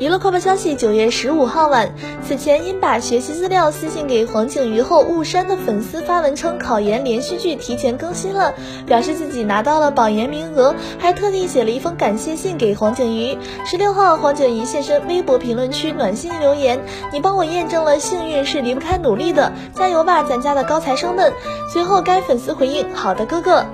娱乐快报消息九月十五号晚此前因把学习资料私信给黄景瑜后误删的粉丝发文称考研连续剧提前更新了表示自己拿到了保研名额还特地写了一封感谢信给黄景瑜。十六号黄景瑜现身微博评论区暖心留言你帮我验证了幸运是离不开努力的加油吧咱家的高材生们。随后该粉丝回应好的哥哥。